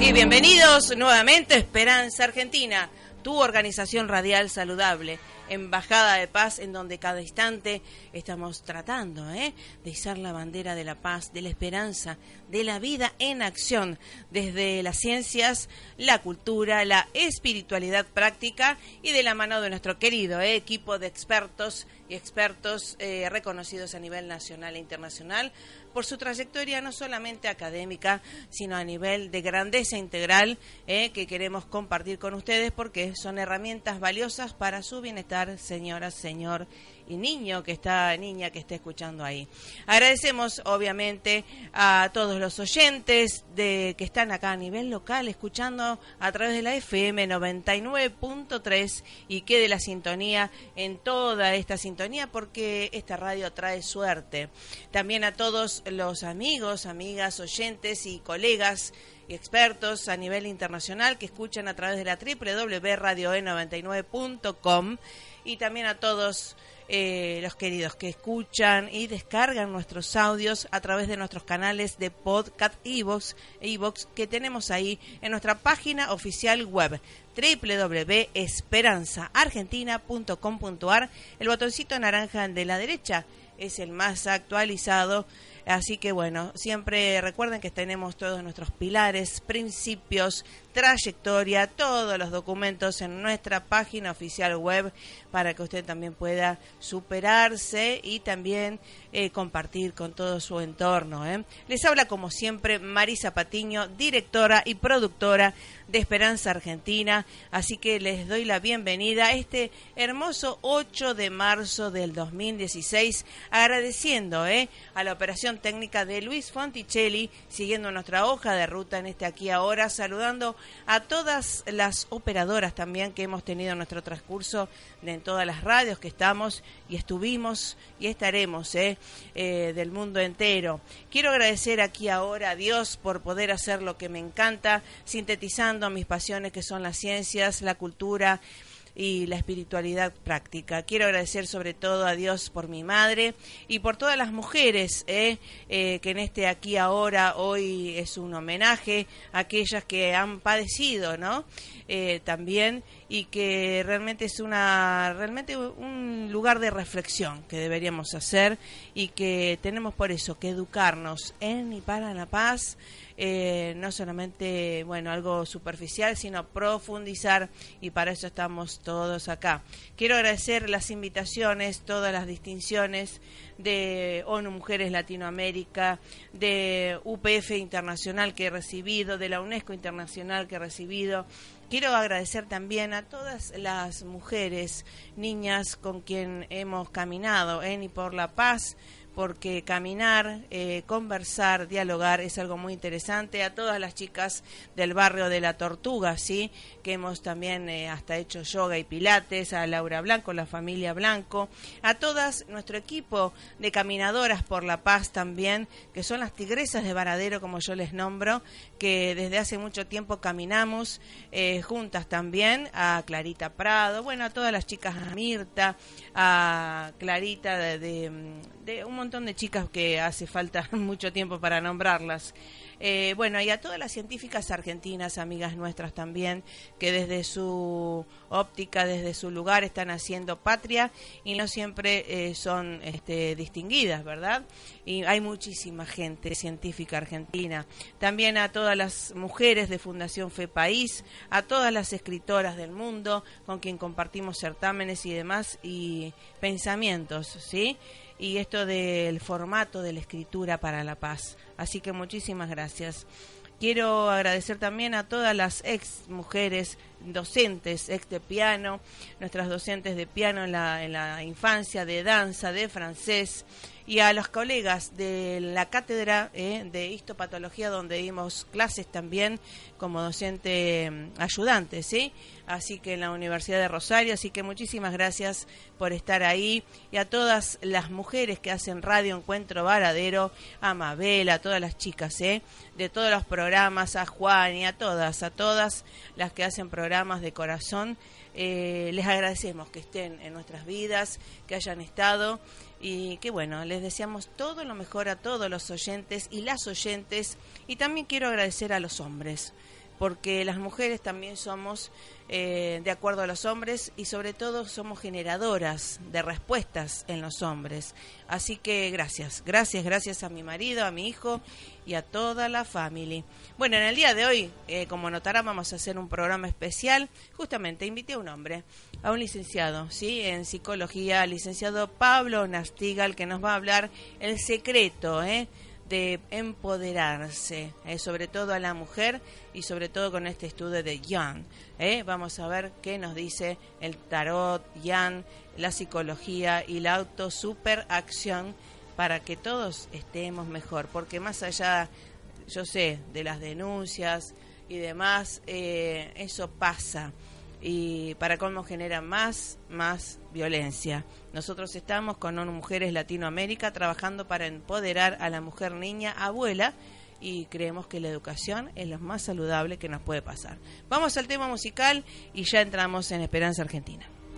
Sí, bienvenidos nuevamente a Esperanza Argentina, tu organización radial saludable, embajada de paz en donde cada instante estamos tratando ¿eh? de izar la bandera de la paz, de la esperanza, de la vida en acción, desde las ciencias, la cultura, la espiritualidad práctica y de la mano de nuestro querido ¿eh? equipo de expertos y expertos eh, reconocidos a nivel nacional e internacional por su trayectoria no solamente académica, sino a nivel de grandeza integral eh, que queremos compartir con ustedes porque son herramientas valiosas para su bienestar, señora, señor y niño que está, niña que esté escuchando ahí. Agradecemos obviamente a todos los oyentes de que están acá a nivel local escuchando a través de la FM 99.3 y quede la sintonía en toda esta sintonía porque esta radio trae suerte. También a todos los amigos, amigas, oyentes y colegas expertos a nivel internacional que escuchan a través de la www.radioe99.com y también a todos eh, los queridos que escuchan y descargan nuestros audios a través de nuestros canales de podcast Evox, Evox que tenemos ahí en nuestra página oficial web www.esperanzaargentina.com.ar el botoncito naranja de la derecha es el más actualizado Así que bueno, siempre recuerden que tenemos todos nuestros pilares, principios, trayectoria, todos los documentos en nuestra página oficial web para que usted también pueda superarse y también eh, compartir con todo su entorno. ¿eh? Les habla como siempre Marisa Patiño, directora y productora de Esperanza Argentina, así que les doy la bienvenida a este hermoso 8 de marzo del 2016, agradeciendo ¿eh? a la operación técnica de Luis Fonticelli, siguiendo nuestra hoja de ruta en este aquí ahora, saludando a todas las operadoras también que hemos tenido en nuestro transcurso en todas las radios que estamos y estuvimos y estaremos ¿eh? Eh, del mundo entero. Quiero agradecer aquí ahora a Dios por poder hacer lo que me encanta, sintetizando mis pasiones que son las ciencias, la cultura, y la espiritualidad práctica. Quiero agradecer sobre todo a Dios por mi madre y por todas las mujeres ¿eh? Eh, que en este aquí ahora hoy es un homenaje a aquellas que han padecido, ¿no? Eh, también y que realmente es una realmente un lugar de reflexión que deberíamos hacer y que tenemos por eso que educarnos en y para la paz eh, no solamente, bueno, algo superficial, sino profundizar y para eso estamos todos acá. Quiero agradecer las invitaciones, todas las distinciones de ONU Mujeres Latinoamérica, de UPF Internacional que he recibido, de la UNESCO Internacional que he recibido. Quiero agradecer también a todas las mujeres, niñas con quien hemos caminado en y por la paz, porque caminar, eh, conversar, dialogar es algo muy interesante. A todas las chicas del barrio de la Tortuga, sí, que hemos también eh, hasta hecho yoga y pilates, a Laura Blanco, la familia Blanco, a todas nuestro equipo de caminadoras por la paz también, que son las tigresas de Varadero, como yo les nombro, que desde hace mucho tiempo caminamos eh, juntas también, a Clarita Prado, bueno, a todas las chicas, a Mirta, a Clarita de, de, de un montón de chicas que hace falta mucho tiempo para nombrarlas. Eh, bueno, y a todas las científicas argentinas, amigas nuestras también, que desde su óptica, desde su lugar están haciendo patria y no siempre eh, son este, distinguidas, ¿verdad? Y hay muchísima gente científica argentina. También a todas las mujeres de Fundación Fe País, a todas las escritoras del mundo con quien compartimos certámenes y demás y pensamientos, ¿sí? Y esto del formato de la escritura para la paz. Así que muchísimas gracias. Quiero agradecer también a todas las ex mujeres docentes, ex de piano, nuestras docentes de piano en la, infancia, de danza, de francés, y a los colegas de la cátedra eh, de histopatología donde dimos clases también como docente mm, ayudante, ¿sí? Así que en la Universidad de Rosario, así que muchísimas gracias por estar ahí y a todas las mujeres que hacen Radio Encuentro Varadero, a Mabel, a todas las chicas, ¿eh? De todos los programas, a Juan y a todas, a todas las que hacen programas de corazón. Eh, les agradecemos que estén en nuestras vidas, que hayan estado y que bueno, les deseamos todo lo mejor a todos los oyentes y las oyentes y también quiero agradecer a los hombres porque las mujeres también somos eh, de acuerdo a los hombres y sobre todo somos generadoras de respuestas en los hombres. Así que gracias, gracias, gracias a mi marido, a mi hijo y a toda la familia. Bueno, en el día de hoy, eh, como notarán, vamos a hacer un programa especial. Justamente invité a un hombre, a un licenciado, ¿sí? En psicología, licenciado Pablo Nastigal, que nos va a hablar el secreto, ¿eh? De empoderarse, eh, sobre todo a la mujer y sobre todo con este estudio de Jan. Eh. Vamos a ver qué nos dice el tarot, Jan, la psicología y la auto superacción para que todos estemos mejor, porque más allá, yo sé, de las denuncias y demás, eh, eso pasa y para cómo genera más, más violencia. Nosotros estamos con Mujeres Latinoamérica trabajando para empoderar a la mujer niña abuela y creemos que la educación es lo más saludable que nos puede pasar. Vamos al tema musical y ya entramos en Esperanza Argentina.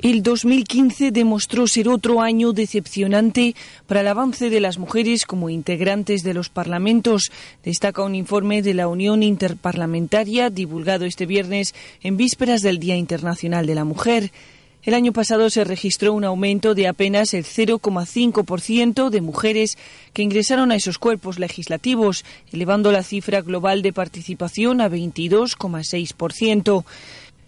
El 2015 demostró ser otro año decepcionante para el avance de las mujeres como integrantes de los parlamentos, destaca un informe de la Unión Interparlamentaria divulgado este viernes en vísperas del Día Internacional de la Mujer. El año pasado se registró un aumento de apenas el 0,5% de mujeres que ingresaron a esos cuerpos legislativos, elevando la cifra global de participación a 22,6%.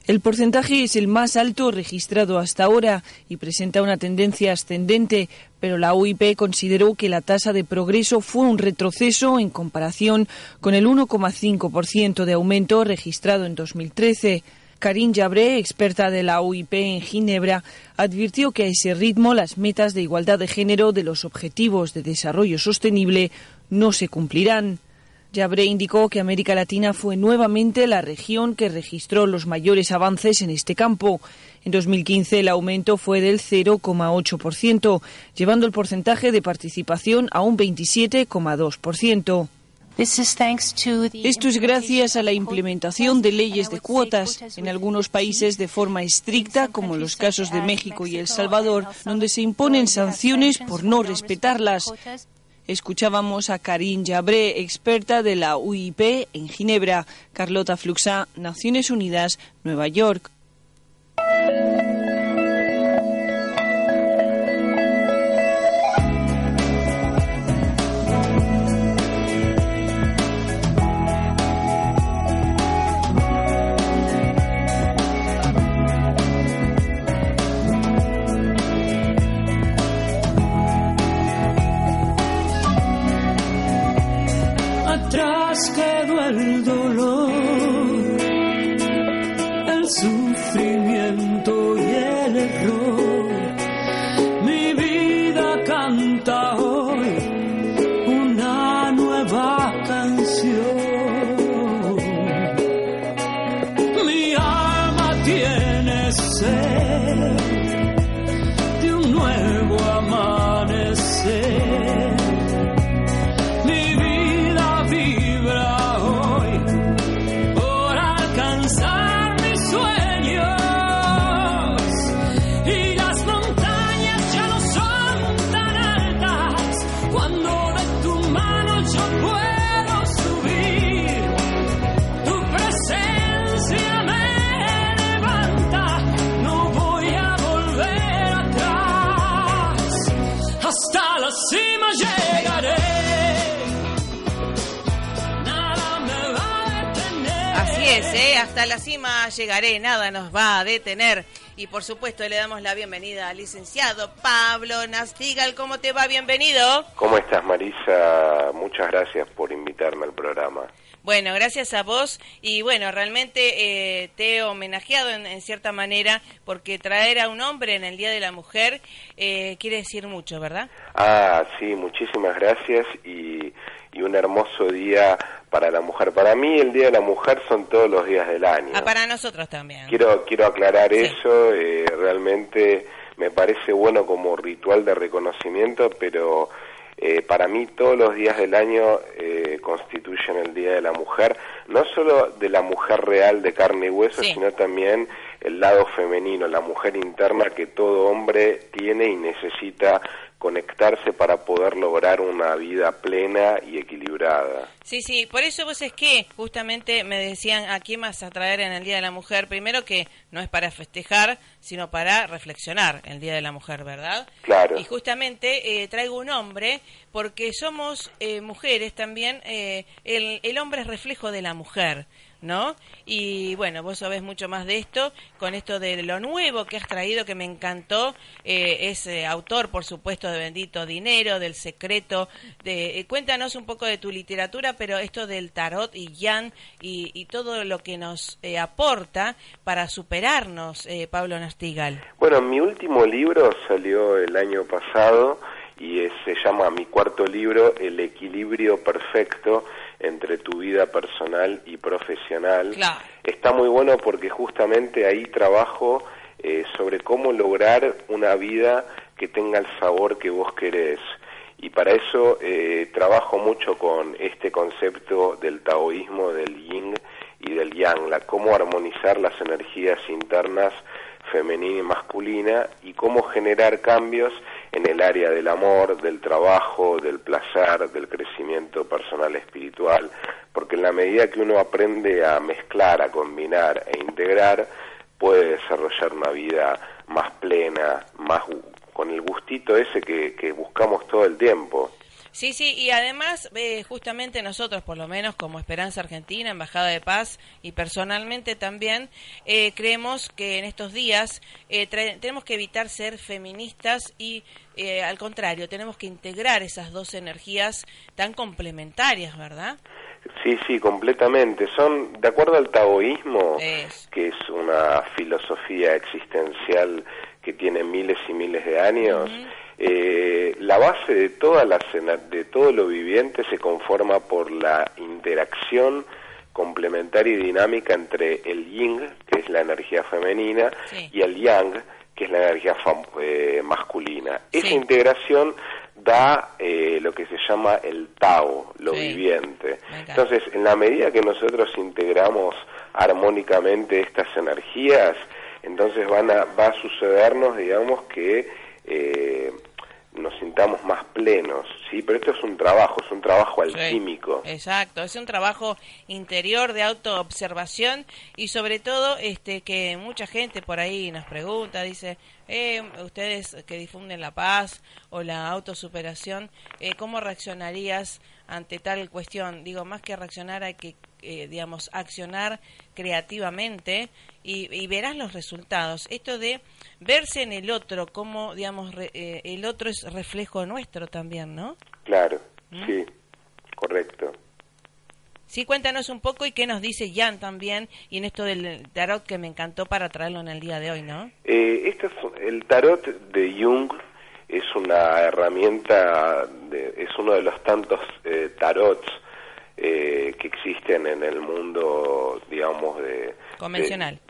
El porcentaje es el más alto registrado hasta ahora y presenta una tendencia ascendente, pero la UIP consideró que la tasa de progreso fue un retroceso en comparación con el 1,5% de aumento registrado en 2013. Karin Jabré, experta de la UIP en Ginebra, advirtió que a ese ritmo las metas de igualdad de género de los Objetivos de Desarrollo Sostenible no se cumplirán. Yabre indicó que América Latina fue nuevamente la región que registró los mayores avances en este campo. En 2015 el aumento fue del 0,8%, llevando el porcentaje de participación a un 27,2%. Esto es gracias a la implementación de leyes de cuotas en algunos países de forma estricta, como los casos de México y El Salvador, donde se imponen sanciones por no respetarlas. Escuchábamos a Karin Jabré, experta de la UIP en Ginebra, Carlota Fluxa, Naciones Unidas, Nueva York. Llegaré, nada nos va a detener. Y por supuesto le damos la bienvenida al licenciado Pablo Nastigal. ¿Cómo te va? Bienvenido. ¿Cómo estás, Marisa? Muchas gracias por invitarme al programa. Bueno, gracias a vos y bueno, realmente eh, te he homenajeado en, cierta manera porque traer a un hombre en el Día de la Mujer eh, quiere decir mucho, ¿verdad? Ah, sí, muchísimas gracias y, un hermoso día para la mujer. Para mí el Día de la Mujer son todos los días del año. Ah, para nosotros también. Quiero, quiero aclarar eso, eh, realmente me parece bueno como ritual de reconocimiento, pero eh, para mí todos los días del año eh, constituyen el Día de la Mujer, no solo de la mujer real de carne y hueso, sino también el lado femenino, la mujer interna que todo hombre tiene y necesita conectarse para poder lograr una vida plena y equilibrada. Sí, sí, por eso vos es que justamente me decían a quién vas a traer en el Día de la Mujer, primero que no es para festejar, sino para reflexionar el Día de la Mujer, ¿verdad? Claro. Y justamente eh, traigo un hombre porque somos eh, mujeres también, eh, el, el hombre es reflejo de la mujer. ¿No? Y bueno, vos sabés mucho más de esto, con esto de lo nuevo que has traído, que me encantó, eh, es eh, autor, por supuesto, de Bendito Dinero, del Secreto, de, eh, cuéntanos un poco de tu literatura, pero esto del tarot y Jan y, y todo lo que nos aporta para superarnos, Pablo Nastigal. Bueno, mi último libro salió el año pasado y se llama mi cuarto libro, El equilibrio perfecto entre tu vida personal y profesional. Está muy bueno porque justamente ahí trabajo eh, sobre cómo lograr una vida que tenga el sabor que vos querés. Y para eso eh, trabajo mucho con este concepto del taoísmo, del yin y del yang, la cómo armonizar las energías internas femenina y masculina y cómo generar cambios en el área del amor, del trabajo, del placer, del crecimiento personal espiritual, porque en la medida que uno aprende a mezclar, a combinar e integrar, puede desarrollar una vida más plena, más con el gustito ese que, que buscamos todo el tiempo. Sí, sí, y además, eh, justamente nosotros, por lo menos como Esperanza Argentina, Embajada de Paz y personalmente también, eh, creemos que en estos días eh, tenemos que evitar ser feministas y al contrario, tenemos que integrar esas dos energías tan complementarias, ¿verdad? Sí, sí, completamente. Son, de acuerdo al taoísmo, que es una filosofía existencial que tiene miles y miles de años, eh, la base de, toda la, de todo lo viviente se conforma por la interacción complementaria y dinámica entre el yin, que es la energía femenina, y el yang, que es la energía eh, masculina. Esa integración da eh, lo que se llama el Tao, lo viviente. Entonces, en la medida que nosotros integramos armónicamente estas energías, entonces van a, va a sucedernos, digamos, que eh, nos sintamos más plenos, ¿sí? Pero esto es un trabajo, es un trabajo alquímico. exacto, es un trabajo interior de autoobservación y sobre todo este que mucha gente por ahí nos pregunta, dice, eh, ustedes que difunden la paz o la autosuperación, eh, ¿cómo reaccionarías ante tal cuestión? Digo, más que reaccionar hay que, eh, digamos, accionar creativamente y, verás los resultados. Esto de verse en el otro, como, digamos, eh, el otro es reflejo nuestro también, ¿no? Claro, ¿Mm? sí, correcto. Sí, cuéntanos un poco y qué nos dice Jan también y en esto del tarot que me encantó para traerlo en el día de hoy, ¿no? Eh, este es, el tarot de Jung es una herramienta, es uno de los tantos eh, tarots eh, que existen en el mundo, digamos, de... Convencional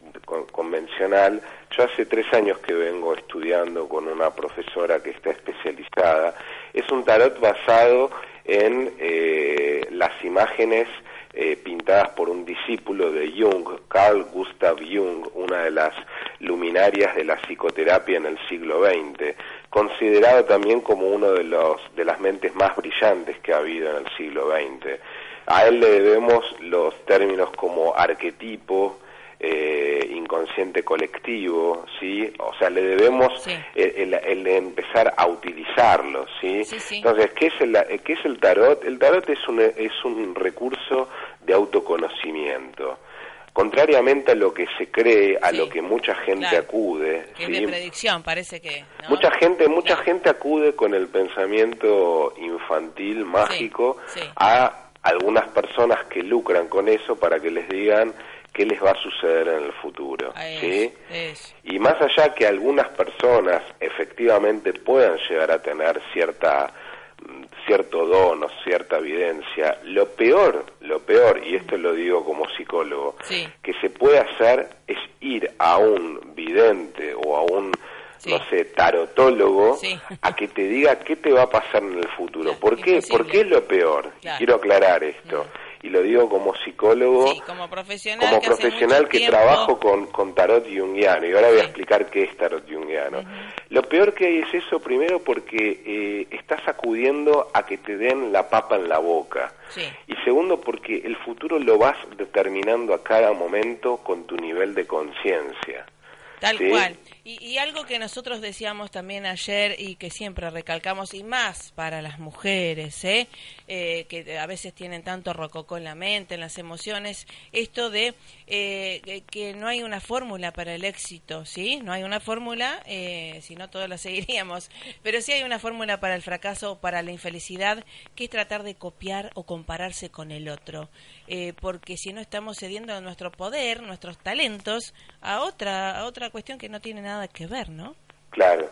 convencional. Yo hace tres años que vengo estudiando con una profesora que está especializada. Es un tarot basado en eh, las imágenes eh, pintadas por un discípulo de Jung, Carl Gustav Jung, una de las luminarias de la psicoterapia en el siglo XX, considerado también como uno de los de las mentes más brillantes que ha habido en el siglo XX. A él le debemos los términos como arquetipo, eh, inconsciente colectivo, ¿sí? O sea, le debemos el, empezar a utilizarlo, ¿sí? Entonces, ¿qué es, el, eh, ¿qué es el tarot? El tarot es un, es un recurso de autoconocimiento. contrariamente a lo que se cree, a lo que mucha gente acude. Que de predicción, parece que. Mucha gente, mucha gente acude con el pensamiento infantil, mágico, a algunas personas que lucran con eso para que les digan qué les va a suceder en el futuro. ¿sí? Y más allá que algunas personas efectivamente puedan llegar a tener cierta mm, cierto don o cierta evidencia, lo peor, lo peor, y esto lo digo como psicólogo, que se puede hacer es ir a un vidente o a un no sé, tarotólogo, a que te diga qué te va a pasar en el futuro. ¿Por qué? ¿Por qué es lo peor? Quiero aclarar esto. Y lo digo como psicólogo, como profesional, como que, profesional que trabajo con, con tarot junguiano. Y ahora voy a explicar qué es tarot junguiano. Lo peor que hay es eso, primero, porque eh, estás acudiendo a que te den la papa en la boca. Y segundo, porque el futuro lo vas determinando a cada momento con tu nivel de conciencia. Tal cual. Y, algo que nosotros decíamos también ayer y que siempre recalcamos, y más para las mujeres, ¿eh? Eh, que a veces tienen tanto rococó en la mente, en las emociones, esto de eh, que no hay una fórmula para el éxito, ¿sí? No hay una fórmula, si no todos la seguiríamos, pero sí hay una fórmula para el fracaso o para la infelicidad, que es tratar de copiar o compararse con el otro. porque si no estamos cediendo nuestro poder, nuestros talentos, a otra, a otra cuestión que no tiene nada que ver, ¿no? Claro.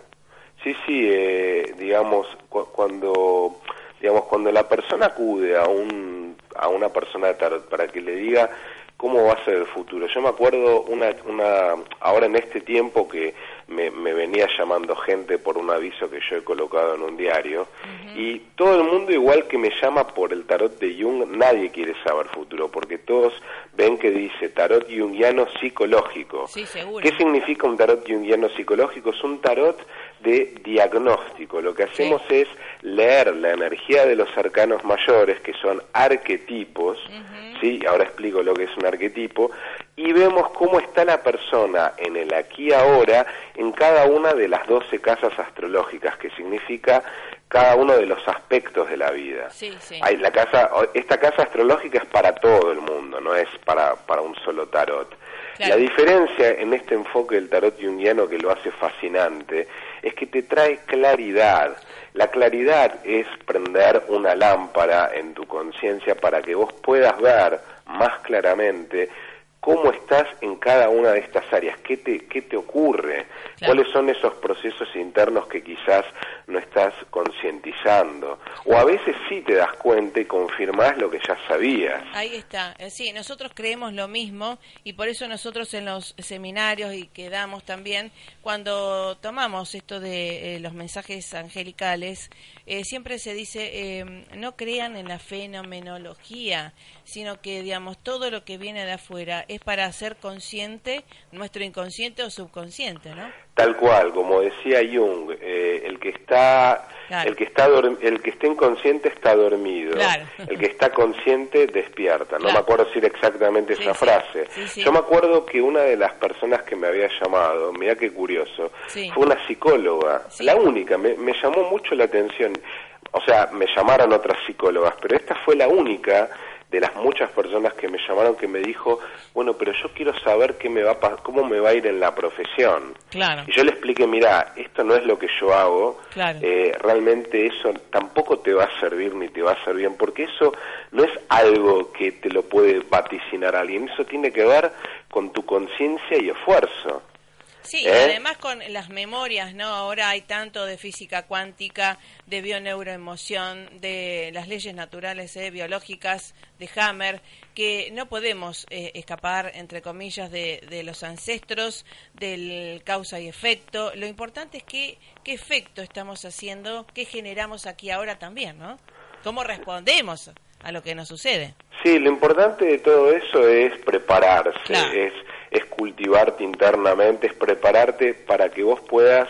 Sí, sí, eh, digamos, cuando digamos cuando la persona acude a un a una persona de tarot para que le diga cómo va a ser el futuro. Yo me acuerdo una, una ahora en este tiempo que me, venía llamando gente por un aviso que yo he colocado en un diario y todo el mundo igual que me llama por el tarot de Jung, nadie quiere saber futuro porque todos ven que dice tarot jungiano psicológico. Sí, seguro. ¿Qué significa un tarot jungiano psicológico? Es un tarot de diagnóstico. Lo que hacemos es leer la energía de los arcanos mayores, que son arquetipos, ¿sí? Ahora explico lo que es un arquetipo, y vemos cómo está la persona en el aquí ahora en cada una de las 12 casas astrológicas, que significa cada uno de los aspectos de la vida. Sí, sí. Hay la casa, esta casa astrológica es para todo el mundo, no es para, para un solo tarot. La diferencia en este enfoque del tarot junguiano que lo hace fascinante es que te trae claridad. La claridad es prender una lámpara en tu conciencia para que vos puedas ver más claramente cómo estás en cada una de estas áreas, qué te, qué te ocurre, cuáles son esos procesos internos que quizás no estás concientizando. O a veces sí te das cuenta y confirmás lo que ya sabías. Ahí está. Eh, sí, nosotros creemos lo mismo y por eso nosotros en los seminarios y que damos también, cuando tomamos esto de eh, los mensajes angelicales, eh, siempre se dice, no crean en la fenomenología, sino que, digamos, todo lo que viene de afuera es para hacer consciente nuestro inconsciente o subconsciente, ¿no? Tal cual, como decía Jung, eh, el que está el que está el que está inconsciente está dormido, el que está consciente despierta. No me acuerdo decir exactamente esa frase. Yo me acuerdo que una de las personas que me había llamado, mira qué curioso, fue una psicóloga, la única, me, me llamó mucho la atención. O sea, me llamaron otras psicólogas, pero esta fue la única de las muchas personas que me llamaron que me dijo, bueno, pero yo quiero saber qué me va cómo me va a ir en la profesión. Claro. Y yo le expliqué, mira, esto no es lo que yo hago, eh, realmente eso tampoco te va a servir ni te va a hacer bien, porque eso no es algo que te lo puede vaticinar alguien, eso tiene que ver con tu conciencia y esfuerzo. Sí, y ¿Eh? además con las memorias, ¿no? Ahora hay tanto de física cuántica, de bioneuroemoción, de las leyes naturales ¿eh? biológicas, de Hammer, que no podemos eh, escapar, entre comillas, de, de, los ancestros, del causa y efecto. Lo importante es que, qué efecto estamos haciendo, qué generamos aquí ahora también, ¿no? ¿Cómo respondemos a lo que nos sucede? Sí, lo importante de todo eso es prepararse, es es cultivarte internamente, es prepararte para que vos puedas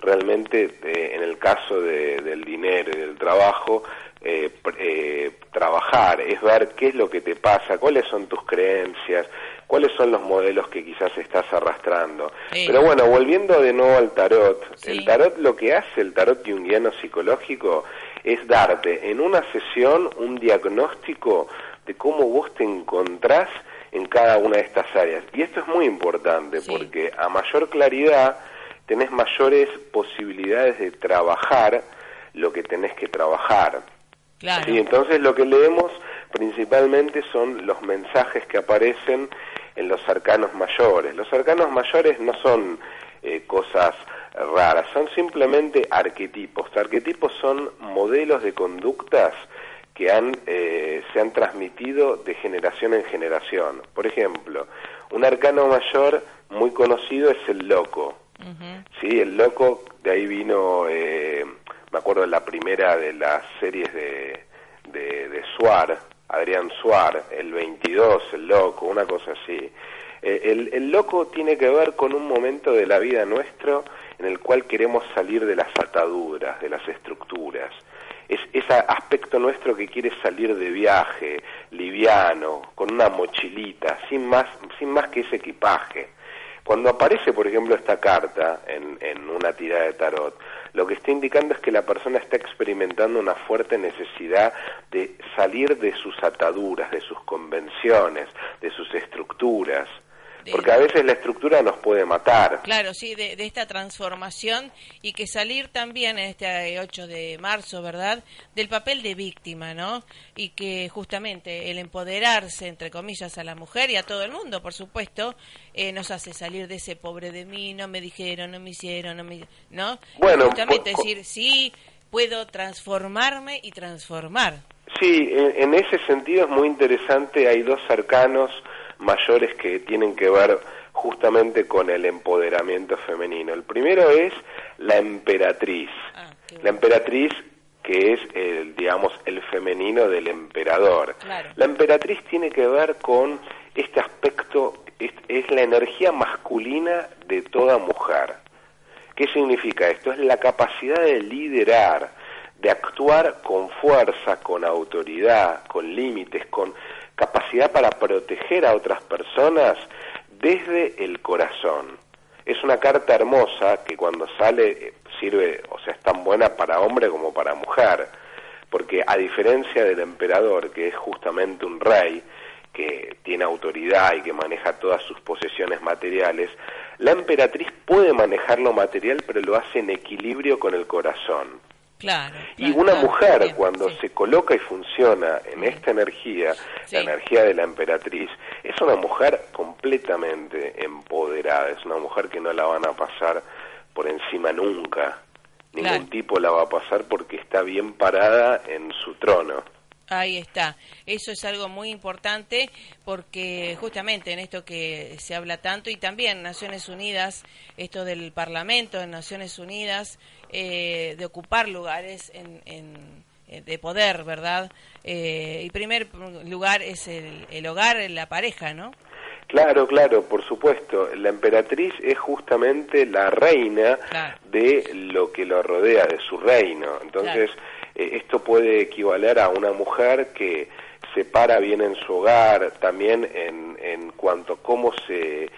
realmente, eh, en el caso del dinero y del trabajo, eh, eh, trabajar, es ver qué es lo que te pasa, cuáles son tus creencias, cuáles son los modelos que quizás estás arrastrando. Pero bueno, volviendo de nuevo al tarot, el tarot lo que hace, el tarot junguiano psicológico, es darte en una sesión un diagnóstico de cómo vos te encontrás en cada una de estas áreas. Y esto es muy importante porque a mayor claridad tenés mayores posibilidades de trabajar lo que tenés que trabajar. Claro. Y entonces lo que leemos principalmente son los mensajes que aparecen en los arcanos mayores. Los arcanos mayores no son eh, cosas raras, son simplemente arquetipos. Arquetipos son modelos de conductas que han, eh, se han transmitido de generación en generación. Por ejemplo, un arcano mayor muy conocido es el loco. Sí, el loco, de ahí vino, eh, me acuerdo de la primera de las series de, de, de Suar, Adrián Suar, el 22, el loco, una cosa así. Eh, el, el, loco tiene que ver con un momento de la vida nuestro en el cual queremos salir de las ataduras, de las estructuras. Es ese aspecto nuestro que quiere salir de viaje, liviano, con una mochilita, sin más, sin más que ese equipaje. Cuando aparece, por ejemplo, esta carta en, en una tirada de tarot, lo que está indicando es que la persona está experimentando una fuerte necesidad de salir de sus ataduras, de sus convenciones, de sus estructuras. Porque a veces la estructura nos puede matar. Claro, sí, de, esta transformación y que salir también en este 8 de marzo, ¿verdad? Del papel de víctima, ¿no? Y que justamente el empoderarse, entre comillas, a la mujer y a todo el mundo, por supuesto, eh, nos hace salir de ese pobre de mí, no me dijeron, no me hicieron, no me... ¿No? Bueno, justamente decir, sí, puedo transformarme y transformar. Sí, en, en ese sentido es muy interesante, hay dos arcanos mayores que tienen que ver justamente con el empoderamiento femenino. El primero es la emperatriz. Ah, la emperatriz que es el, digamos, el femenino del emperador. La emperatriz tiene que ver con este aspecto, es, es la energía masculina de toda mujer. ¿Qué significa esto? Es la capacidad de liderar, de actuar con fuerza, con autoridad, con límites, con capacidad para proteger a otras personas desde el corazón. Es una carta hermosa que cuando sale eh, sirve, o sea, es tan buena para hombre como para mujer, porque a diferencia del emperador, que es justamente un rey, que tiene autoridad y que maneja todas sus posesiones materiales, la emperatriz puede manejar lo material, pero lo hace en equilibrio con el corazón y una mujer cuando se coloca y funciona en esta energía, la energía de la emperatriz, es una mujer completamente empoderada, es una mujer que no la van a pasar por encima nunca, ningún tipo la va a pasar porque está bien parada en su trono. Ahí está. Eso es algo muy importante porque justamente en esto que se habla tanto y también Naciones Unidas, esto del Parlamento en Naciones Unidas, eh, de ocupar lugares en, eh, de poder, ¿verdad? Eh, y primer lugar es el, el hogar, la pareja, ¿no? Claro, claro, por supuesto. La emperatriz es justamente la reina de lo que lo rodea, de su reino. Entonces, eh, esto puede equivaler a una mujer que se para bien en su hogar, también en, en cuanto a cómo se,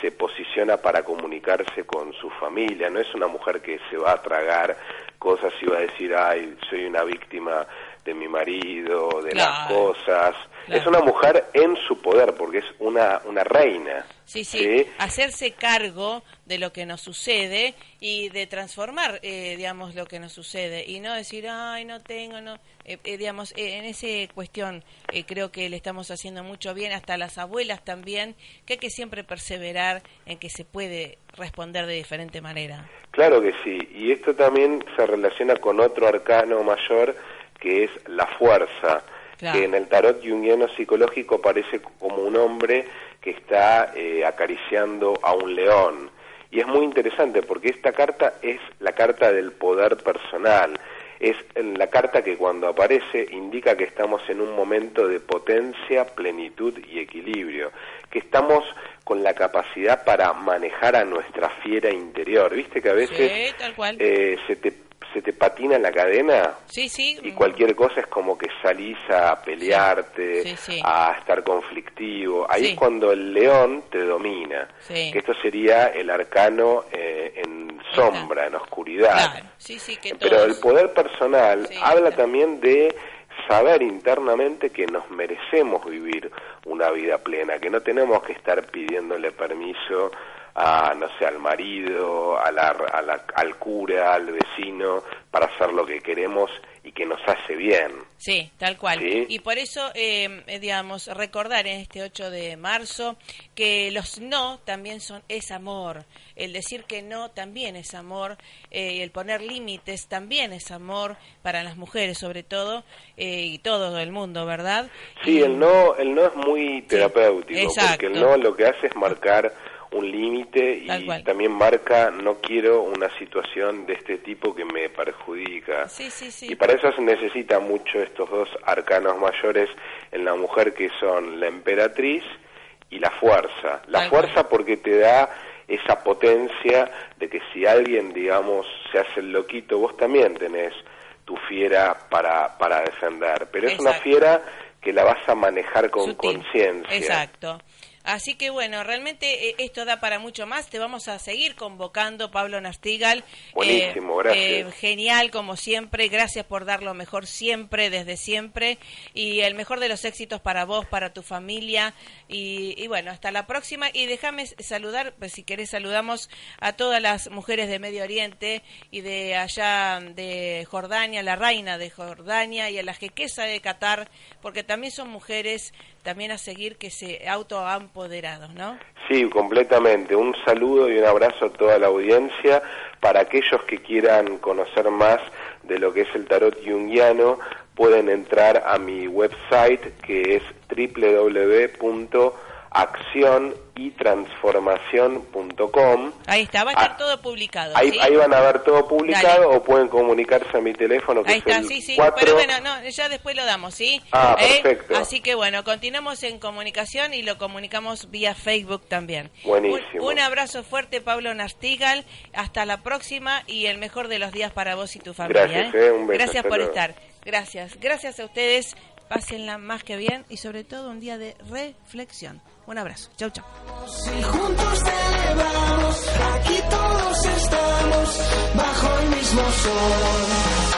se posiciona para comunicarse con su familia. No es una mujer que se va a tragar cosas y va a decir, ay, soy una víctima de mi marido, de las cosas. Es una mujer en su poder, porque es una, una reina. Sí, sí, hacerse cargo de lo que nos sucede y de transformar, eh, digamos, lo que nos sucede. Y no decir, ay, no tengo, no, eh, eh, digamos, en esa cuestión creo que le estamos haciendo mucho bien, hasta las abuelas también, que hay que siempre perseverar en que se puede responder de diferente manera. Claro que sí, y esto también se relaciona con otro arcano mayor que es la fuerza, que en el tarot junguiano psicológico aparece como un hombre que está eh, acariciando a un león. Y es muy interesante porque esta carta es la carta del poder personal. Es la carta que cuando aparece indica que estamos en un momento de potencia, plenitud y equilibrio, que estamos con la capacidad para manejar a nuestra fiera interior. Viste que a veces Eh, se te se te patina la cadena sí, sí. y cualquier cosa es como que salís a pelearte, a estar conflictivo. Ahí es cuando el león te domina, que esto sería el arcano eh, en sombra, en oscuridad. Claro. Pero el poder personal habla también de saber internamente que nos merecemos vivir una vida plena, que no tenemos que estar pidiéndole permiso a, no sé, al marido, a la, al cura, al vecino, para hacer lo que queremos y que nos hace bien. Sí, tal cual. Y por eso, em, eh, digamos, recordar en este 8 de marzo que los no también son es amor. El decir que no también es amor. Eh, el poner límites también es amor para las mujeres, sobre todo, eh, y todo el mundo, ¿verdad? Sí, el no, el no es muy terapéutico, porque el no lo que hace es marcar un límite y también marca no quiero una situación de este tipo que me perjudica. Y para eso se necesita mucho estos dos arcanos mayores en la mujer que son la emperatriz y la fuerza. La fuerza porque te da esa potencia de que si alguien, digamos, se hace el loquito, vos también tenés tu fiera para, para defender. Pero es una fiera que la vas a manejar con conciencia. Exacto. Así que bueno, realmente eh, esto da para mucho más. Te vamos a seguir convocando, Pablo Nastigal. Buenísimo, eh, gracias. Eh, genial, como siempre. Gracias por dar lo mejor siempre, desde siempre. Y el mejor de los éxitos para vos, para tu familia. Y, bueno, hasta la próxima. Y déjame saludar, pues si querés, saludamos a todas las mujeres de Medio Oriente y de allá de Jordania, la reina de Jordania y a la jequesa de Qatar, porque también son mujeres también a seguir que se auto empoderados, ¿no? Sí, completamente. Un saludo y un abrazo a toda la audiencia. Para aquellos que quieran conocer más de lo que es el tarot junguiano, pueden entrar a mi website que es www.acción y transformación.com. Ahí está, va a estar ah, todo publicado. Ahí, ahí, van a ver todo publicado o pueden comunicarse a mi teléfono que ahí está, sí, sí, pero bueno, no, ya después lo damos, ¿sí? Ah, ¿Eh? perfecto. Así que bueno, continuamos en comunicación y lo comunicamos vía Facebook también. Buenísimo. Un, abrazo fuerte, Pablo Nastigal. Hasta la próxima y el mejor de los días para vos y tu familia. Gracias, ¿eh? Un beso, Gracias por estar. Gracias. Gracias a ustedes. Pásenla más que bien y sobre todo un día de reflexión. Un abrazo. Chau, chau. Si juntos celebramos, aquí todos estamos bajo el mismo sol.